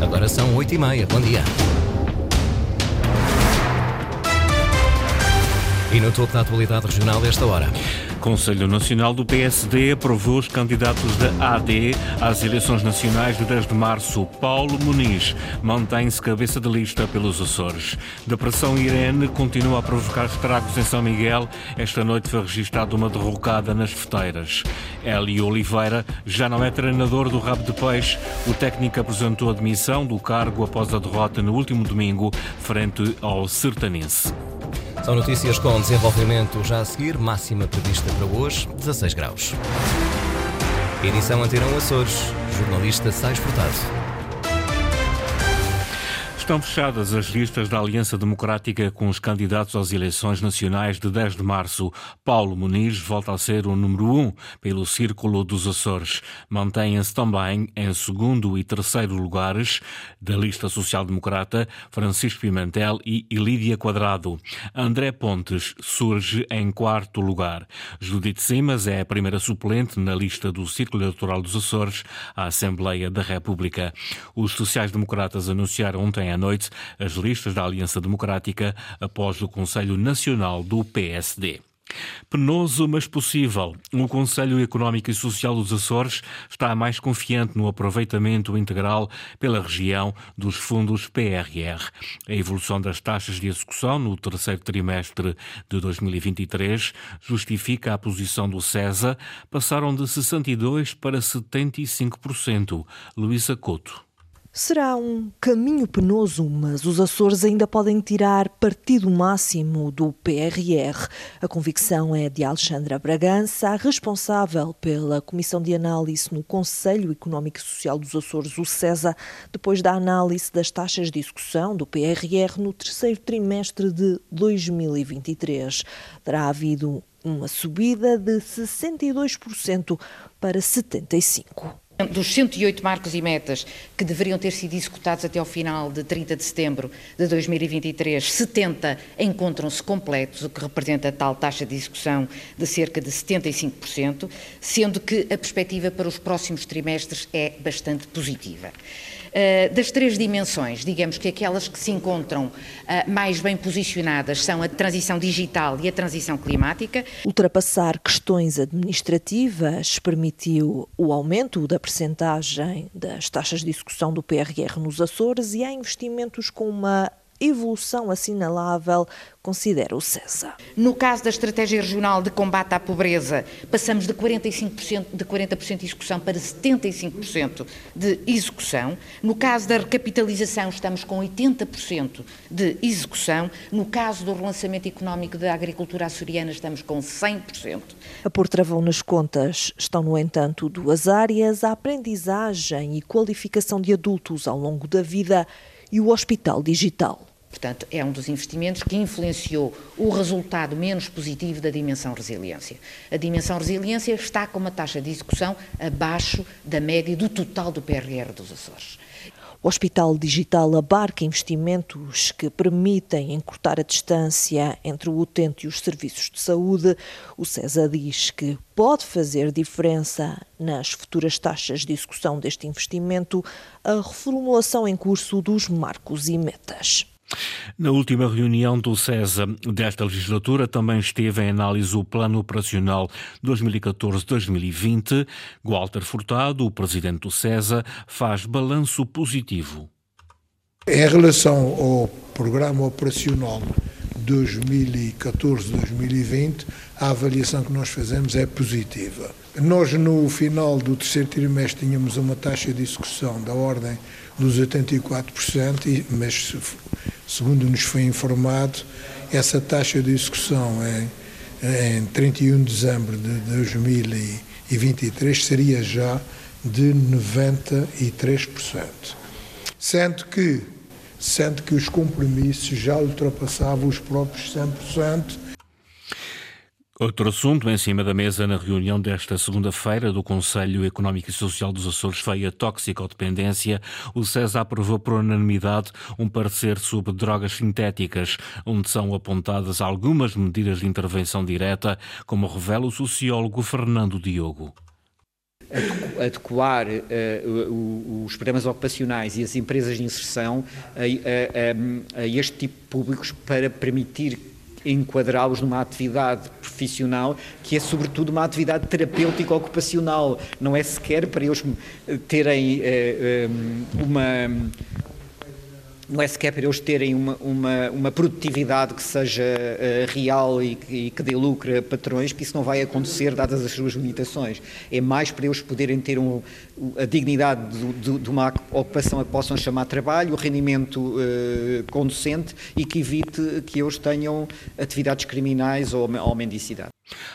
Agora são oito e meia. Bom dia. E no topo da atualidade regional desta hora. Conselho Nacional do PSD aprovou os candidatos da AD às eleições nacionais de 10 de março. Paulo Muniz mantém-se cabeça de lista pelos Açores. Depressão Irene continua a provocar estragos em São Miguel. Esta noite foi registrada uma derrocada nas feteiras. Hélio Oliveira já não é treinador do Rabo de Peixe. O técnico apresentou a demissão do cargo após a derrota no último domingo frente ao Sertanense. São notícias com desenvolvimento já a seguir, máxima prevista para hoje, 16 graus. Edição Anteirão Açores, jornalista Sais Furtado. Estão fechadas as listas da Aliança Democrática com os candidatos às eleições nacionais de 10 de março. Paulo Muniz volta a ser o número um pelo Círculo dos Açores. Mantêm-se também em segundo e terceiro lugares da lista social-democrata Francisco Pimentel e Ilídia Quadrado. André Pontes surge em quarto lugar. Judite Simas é a primeira suplente na lista do Círculo Eleitoral dos Açores à Assembleia da República. Os sociais-democratas anunciaram ontem à noite as listas da Aliança Democrática após o Conselho Nacional do PSD. Penoso, mas possível. O Conselho Económico e Social dos Açores está mais confiante no aproveitamento integral pela região dos fundos PRR. A evolução das taxas de execução no terceiro trimestre de 2023 justifica a posição do CESA, passaram de 62% para 75%. Luísa Couto. Será um caminho penoso, mas os Açores ainda podem tirar partido máximo do PRR. A convicção é de Alexandra Bragança, responsável pela Comissão de Análise no Conselho Económico e Social dos Açores, o CESA, depois da análise das taxas de execução do PRR no terceiro trimestre de 2023. Terá havido uma subida de 62% para 75%. Dos 108 marcos e metas que deveriam ter sido executados até ao final de 30 de setembro de 2023, 70 encontram-se completos, o que representa tal taxa de execução de cerca de 75%, sendo que a perspectiva para os próximos trimestres é bastante positiva. Eh, das três dimensões, digamos que aquelas que se encontram uh, mais bem posicionadas são a transição digital e a transição climática. Ultrapassar questões administrativas permitiu o aumento da percentagem das taxas de execução do PRR nos Açores e há investimentos com uma evolução assinalável, considera o CESA. No caso da Estratégia Regional de Combate à Pobreza, passamos de 45% de 40% de execução para 75% de execução. No caso da recapitalização, estamos com 80% de execução. No caso do relançamento económico da agricultura açoriana, estamos com 100%. A pôr travão nas contas estão, no entanto, duas áreas: a aprendizagem e qualificação de adultos ao longo da vida e o Hospital Digital. Portanto, é um dos investimentos que influenciou o resultado menos positivo da dimensão resiliência. A dimensão resiliência está com uma taxa de execução abaixo da média do total do PRR dos Açores. O Hospital Digital abarca investimentos que permitem encurtar a distância entre o utente e os serviços de saúde. O CESA diz que pode fazer diferença nas futuras taxas de execução deste investimento a reformulação em curso dos marcos e metas. Na última reunião do CESA desta legislatura também esteve em análise o Plano Operacional 2014-2020. Walter Furtado, o presidente do CESA, faz balanço positivo. Em relação ao Programa Operacional 2014-2020, a avaliação que nós fazemos é positiva. Nós, no final do terceiro trimestre, tínhamos uma taxa de execução da ordem dos 84%, mas segundo nos foi informado, essa taxa de execução em, em 31 de dezembro de 2023 seria já de 93%. Sendo que, sendo que os compromissos já ultrapassavam os próprios 100%, Outro assunto em cima da mesa na reunião desta segunda-feira do Conselho Económico e Social dos Açores foi a toxicodependência. O CESA aprovou por unanimidade um parecer sobre drogas sintéticas, onde são apontadas algumas medidas de intervenção direta, como revela o sociólogo Fernando Diogo. adequar uh, os programas ocupacionais e as empresas de inserção a, a, a, este tipo de públicos para permitir enquadrá-los numa atividade profissional que é sobretudo uma atividade terapêutica ocupacional, não é sequer para eles terem uh, uma não é sequer para eles terem uma, uma, uma produtividade que seja uh, real e que, e que, dê lucro a patrões, que isso não vai acontecer dadas as suas limitações. É mais para eles poderem ter um, a dignidade do, do, de uma ocupação a que possam chamar trabalho, o rendimento uh, conducente e que evite que eles tenham atividades criminais ou, ou mendicidade.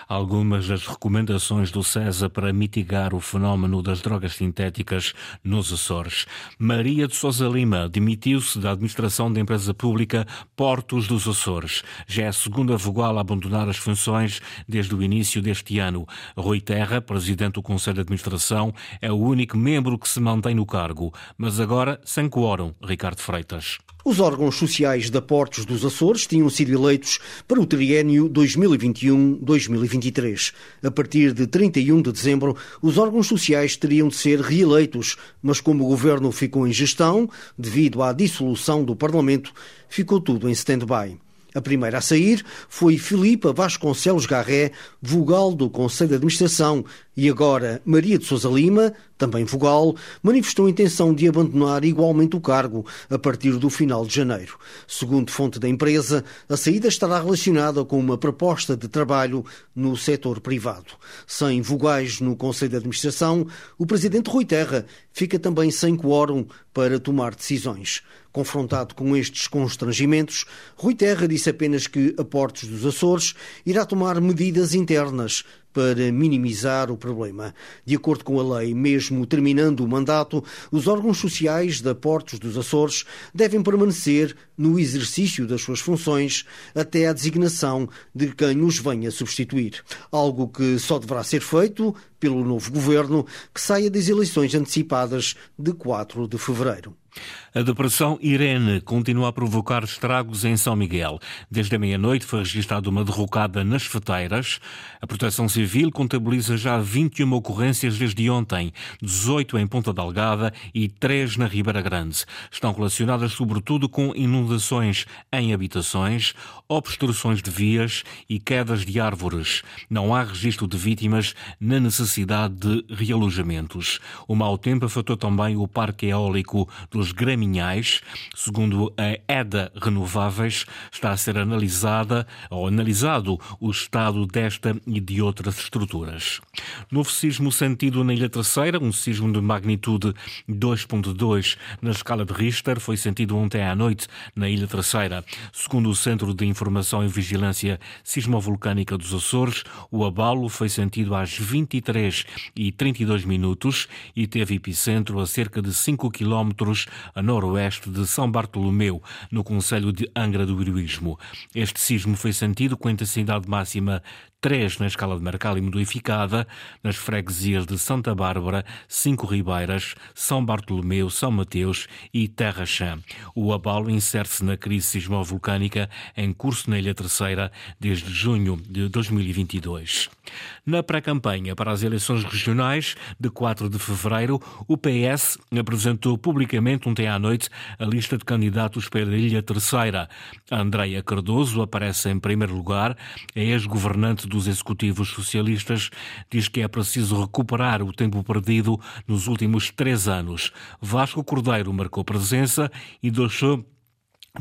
Algumas das recomendações do CESA para mitigar o fenómeno das drogas sintéticas nos Açores. Maria de Sousa Lima demitiu-se da administração da empresa pública Portos dos Açores. Já é a segunda vogal a abandonar as funções desde o início deste ano. Rui Terra, presidente do Conselho de Administração, é o único membro que se mantém no cargo, mas agora sem quórum, Ricardo Freitas. Os órgãos sociais da Portos dos Açores tinham sido eleitos para o triênio 2021-2023. A partir de 31 de dezembro, os órgãos sociais teriam de ser reeleitos, mas como o governo ficou em gestão, devido à dissolução do Parlamento, ficou tudo em stand-by. A primeira a sair foi Filipa Vasconcelos Garré, vogal do Conselho de Administração, e agora Maria de Sousa Lima, também vogal, manifestou intenção de abandonar igualmente o cargo a partir do final de janeiro. Segundo fonte da empresa, a saída estará relacionada com uma proposta de trabalho no setor privado. Sem vogais no Conselho de Administração, o presidente Rui Terra fica também sem quórum para tomar decisões. Confrontado com estes constrangimentos, Rui Terra disse apenas que a Portos dos Açores irá tomar medidas internas para minimizar o problema. De acordo com a lei, mesmo terminando o mandato, os órgãos sociais da Portos dos Açores devem permanecer no exercício das suas funções até a designação de quem os venha substituir. Algo que só deverá ser feito pelo novo governo que saia das eleições antecipadas de 4 de fevereiro. A depressão Irene continua a provocar estragos em São Miguel. Desde a meia-noite foi registrada uma derrocada nas feteiras. A Proteção Civil contabiliza já 21 ocorrências desde ontem, 18 em Ponta Delgada e 3 na Ribeira Grande. Estão relacionadas sobretudo com inundações em habitações, obstruções de vias e quedas de árvores. Não há registro de vítimas na necessidade de realojamentos. O mau tempo afetou também o parque eólico dos Graminhais. Segundo a EDA Renováveis, está a ser analisada ou analisado o estado desta e de outras estruturas. Novo sismo sentido na Ilha Terceira, um sismo de magnitude 2.2 na escala de Richter, foi sentido ontem à noite na Ilha Terceira. Segundo o Centro de Informação e Vigilância Sismovolcânica dos Açores, o abalo foi sentido às 23 e 32 minutos e teve epicentro a cerca de 5 quilómetros a noroeste de São Bartolomeu, no Conselho de Angra do Heroísmo. Este sismo foi sentido com intensidade máxima 3 na escala de Mercalli modificada, nas freguesias de Santa Bárbara, Cinco Ribeiras, São Bartolomeu, São Mateus e Terra Chã. O abalo insere-se na crise sismovolcânica em curso na Ilha Terceira desde junho de 2022. Na pré-campanha para as eleições regionais de 4 de fevereiro, o PS apresentou publicamente ontem à noite a lista de candidatos para a Ilha Terceira. Andreia Cardoso aparece em primeiro lugar, é ex-governante dos executivos socialistas, diz que é preciso recuperar o tempo perdido nos últimos três anos. Vasco Cordeiro marcou presença e deixou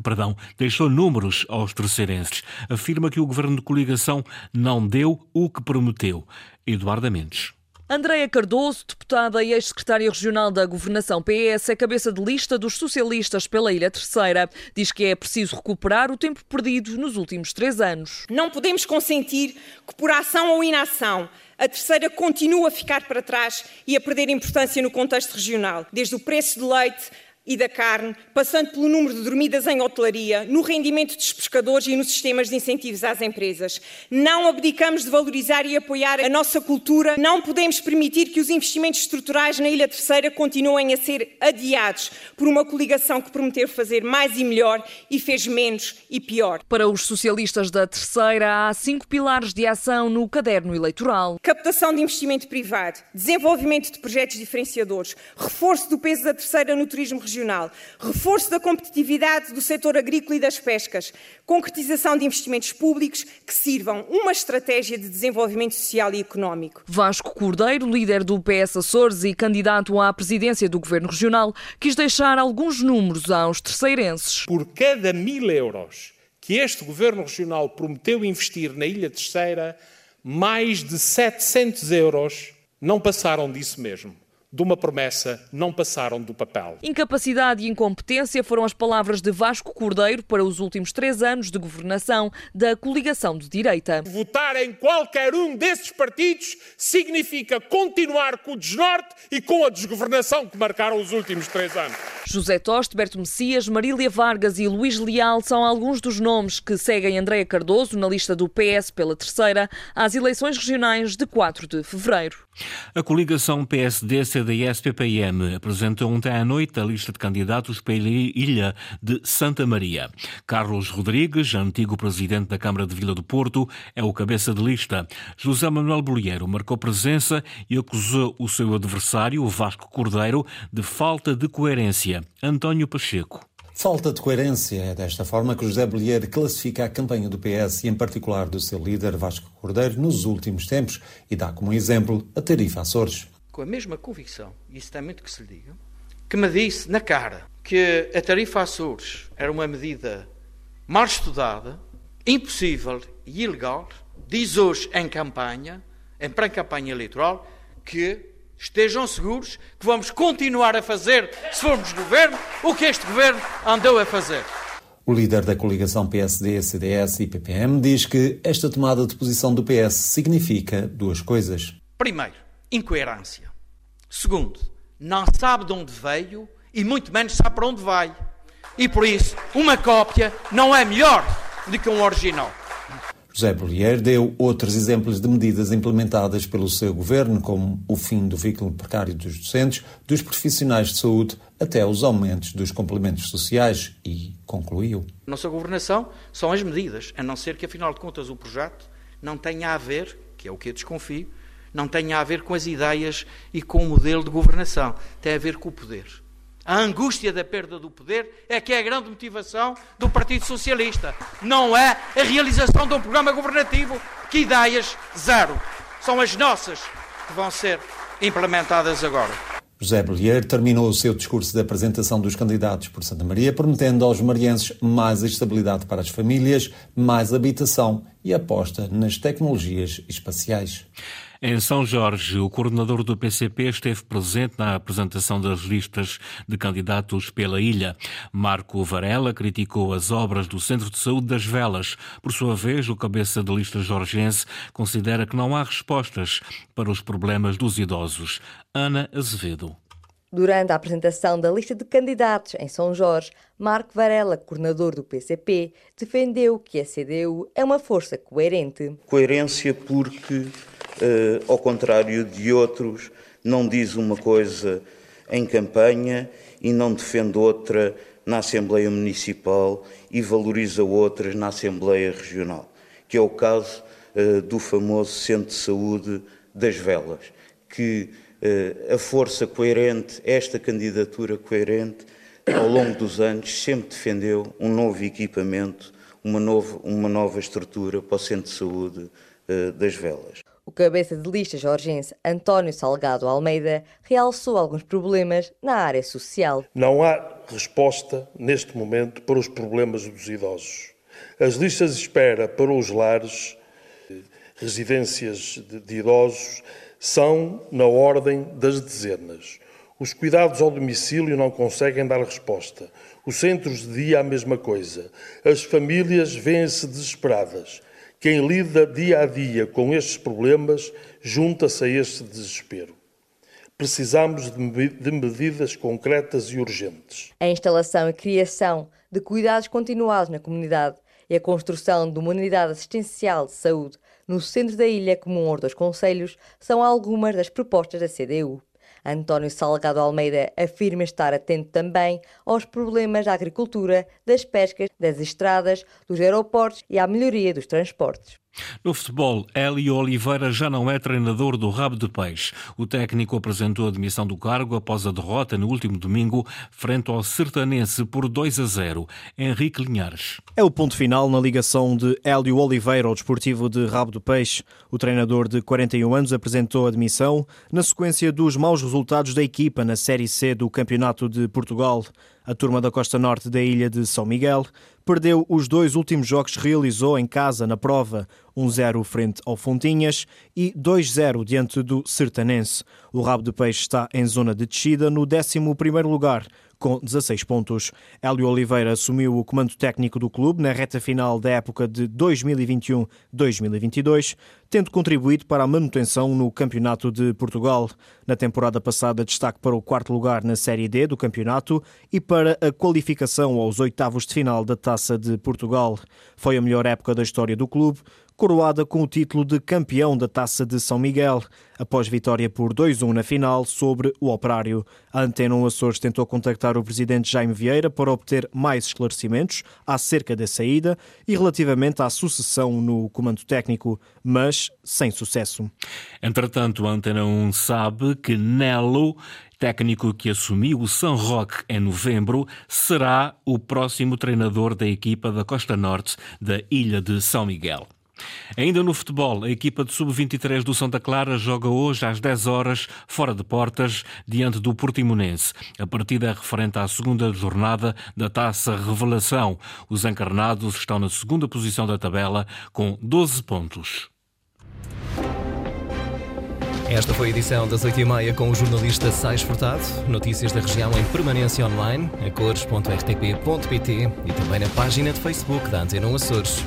perdão, deixou números aos terceirenses. Afirma que o governo de coligação não deu o que prometeu. Eduardo Mendes. Andréa Cardoso, deputada e ex-secretária regional da Governação PS, é cabeça de lista dos socialistas pela Ilha Terceira. Diz que é preciso recuperar o tempo perdido nos últimos três anos. Não podemos consentir que, por ação ou inação, a terceira continue a ficar para trás e a perder importância no contexto regional, desde o preço de leite e da carne, passando pelo número de dormidas em hotelaria, no rendimento dos pescadores e nos sistemas de incentivos às empresas. Não abdicamos de valorizar e apoiar a nossa cultura, não podemos permitir que os investimentos estruturais na Ilha Terceira continuem a ser adiados por uma coligação que prometeu fazer mais e melhor e fez menos e pior. Para os socialistas da Terceira, há cinco pilares de ação no caderno eleitoral: captação de investimento privado, desenvolvimento de projetos diferenciadores, reforço do peso da Terceira no turismo regional regional, reforço da competitividade do setor agrícola e das pescas, concretização de investimentos públicos que sirvam uma estratégia de desenvolvimento social e económico. Vasco Cordeiro, líder do PS Açores e candidato à presidência do Governo Regional, quis deixar alguns números aos terceirenses. Por cada mil euros que este Governo Regional prometeu investir na Ilha Terceira, mais de 700 euros não passaram disso mesmo de uma promessa não passaram do papel. Incapacidade e incompetência foram as palavras de Vasco Cordeiro para os últimos três anos de governação da coligação de direita. Votar em qualquer um desses partidos significa continuar com o desnorte e com a desgovernação que marcaram os últimos três anos. José Toste, Berto Messias, Marília Vargas e Luís Leal são alguns dos nomes que seguem Andréa Cardoso na lista do PS pela terceira às eleições regionais de 4 de fevereiro. A coligação PSD CDS-PPM apresentou ontem à noite a lista de candidatos pela ilha de Santa Maria. Carlos Rodrigues, antigo presidente da Câmara de Vila do Porto, é o cabeça de lista. José Manuel Bolheiro marcou presença e acusou o seu adversário, Vasco Cordeiro, de falta de coerência. António Pacheco. Falta de coerência. É desta forma que José Bolheiro classifica a campanha do PS e, em particular, do seu líder Vasco Cordeiro nos últimos tempos e dá como exemplo a tarifa Açores com a mesma convicção, e isso tem muito que se lhe diga, que me disse na cara que a tarifa Açores era uma medida mal estudada, impossível e ilegal, diz hoje em campanha, em pré-campanha eleitoral, que estejam seguros que vamos continuar a fazer, se formos governo, o que este governo andou a fazer. O líder da coligação PSD, CDS e PPM diz que esta tomada de posição do PS significa duas coisas. Primeiro, incoerência. Segundo, não sabe de onde veio e muito menos sabe para onde vai. E por isso, uma cópia não é melhor do que um original. José Bollier deu outros exemplos de medidas implementadas pelo seu governo, como o fim do vínculo precário dos docentes, dos profissionais de saúde, até os aumentos dos complementos sociais e concluiu. Nossa governação são as medidas, a não ser que, afinal de contas, o projeto não tenha a ver, que é o que eu desconfio, não tenha a ver com as ideias e com o modelo de governação, tem a ver com o poder. A angústia da perda do poder é que é a grande motivação do Partido Socialista. Não é a realização de um programa governativo. Que ideias? Zero. São as nossas que vão ser implementadas agora. José Bollier terminou o seu discurso de apresentação dos candidatos por Santa Maria, prometendo aos marienses mais estabilidade para as famílias, mais habitação e aposta nas tecnologias espaciais. Em São Jorge, o coordenador do PCP esteve presente na apresentação das listas de candidatos pela ilha. Marco Varela criticou as obras do Centro de Saúde das Velas. Por sua vez, o cabeça de lista jorgense considera que não há respostas para os problemas dos idosos. Ana Azevedo. Durante a apresentação da lista de candidatos em São Jorge, Marco Varela, coordenador do PCP, defendeu que a CDU é uma força coerente. Coerência porque uh, ao contrário de outros, não diz uma coisa em campanha e não defende outra na Assembleia Municipal e valoriza outras na Assembleia Regional, que é o caso uh, do famoso Centro de Saúde das Velas, que uh, a força coerente, esta candidatura coerente, ao longo dos anos sempre defendeu um novo equipamento, uma, novo, uma nova estrutura para o Centro de Saúde uh, das Velas. O cabeça de lista jorgense António Salgado Almeida realçou alguns problemas na área social. Não há resposta neste momento para os problemas dos idosos. As listas de espera para os lares, residências de, idosos, são na ordem das dezenas. Os cuidados ao domicílio não conseguem dar resposta. Os centros de dia, a mesma coisa. As famílias vêem-se desesperadas. Quem lida dia a dia com estes problemas junta-se a este desespero. precisamos de medidas concretas e urgentes. A instalação e criação de cuidados continuados na comunidade e a construção de uma unidade assistencial de saúde no centro da ilha comum aos dois conselhos são algumas das propostas da CDU. António Salgado Almeida afirma estar atento também aos problemas da agricultura, das pescas, das estradas, dos aeroportos e à melhoria dos transportes. No futebol, Hélio Oliveira já não é treinador do Rabo de Peixe. O técnico apresentou a demissão do cargo após a derrota no último domingo frente ao Sertanense por 2 a 0. Henrique Linhares. É o ponto final na ligação de Hélio Oliveira ao desportivo de Rabo de Peixe. O treinador de 41 anos apresentou a demissão na sequência dos maus resultados da equipa na Série C do Campeonato de Portugal. A turma da costa norte da ilha de São Miguel perdeu os dois últimos jogos que realizou em casa na prova, 1-0 frente ao Fontinhas e 2-0 diante do Sertanense. O Rabo de Peixe está em zona de descida no 11º lugar, com 16 pontos. Hélio Oliveira assumiu o comando técnico do clube na reta final da época de 2021-2022, tendo contribuído para a manutenção no Campeonato de Portugal. Na temporada passada, destaque para o quarto lugar na Série D do campeonato e para a qualificação aos oitavos de final da Taça de Portugal. Foi a melhor época da história do clube, coroada com o título de campeão da Taça de São Miguel, após vitória por 2-1 na final sobre o Operário. A Antena Açores tentou contactar o presidente Jaime Vieira para obter mais esclarecimentos acerca da saída e relativamente à sucessão no comando técnico, mas sem sucesso. Entretanto, a Antena 1 sabe que Nelo técnico que assumiu o São Roque em novembro, será o próximo treinador da equipa da Costa Norte da Ilha de São Miguel. Ainda no futebol, a equipa de sub-23 do Santa Clara joga hoje às 10 horas, fora de portas, diante do Portimonense. A partida é referente à segunda jornada da Taça Revelação. Os encarnados estão na segunda posição da tabela, com 12 pontos. Esta foi a edição das 8h30 com o jornalista Sais Furtado. Notícias da região em permanência online, a cores.rtp.pt e também na página de Facebook da Antena Açores.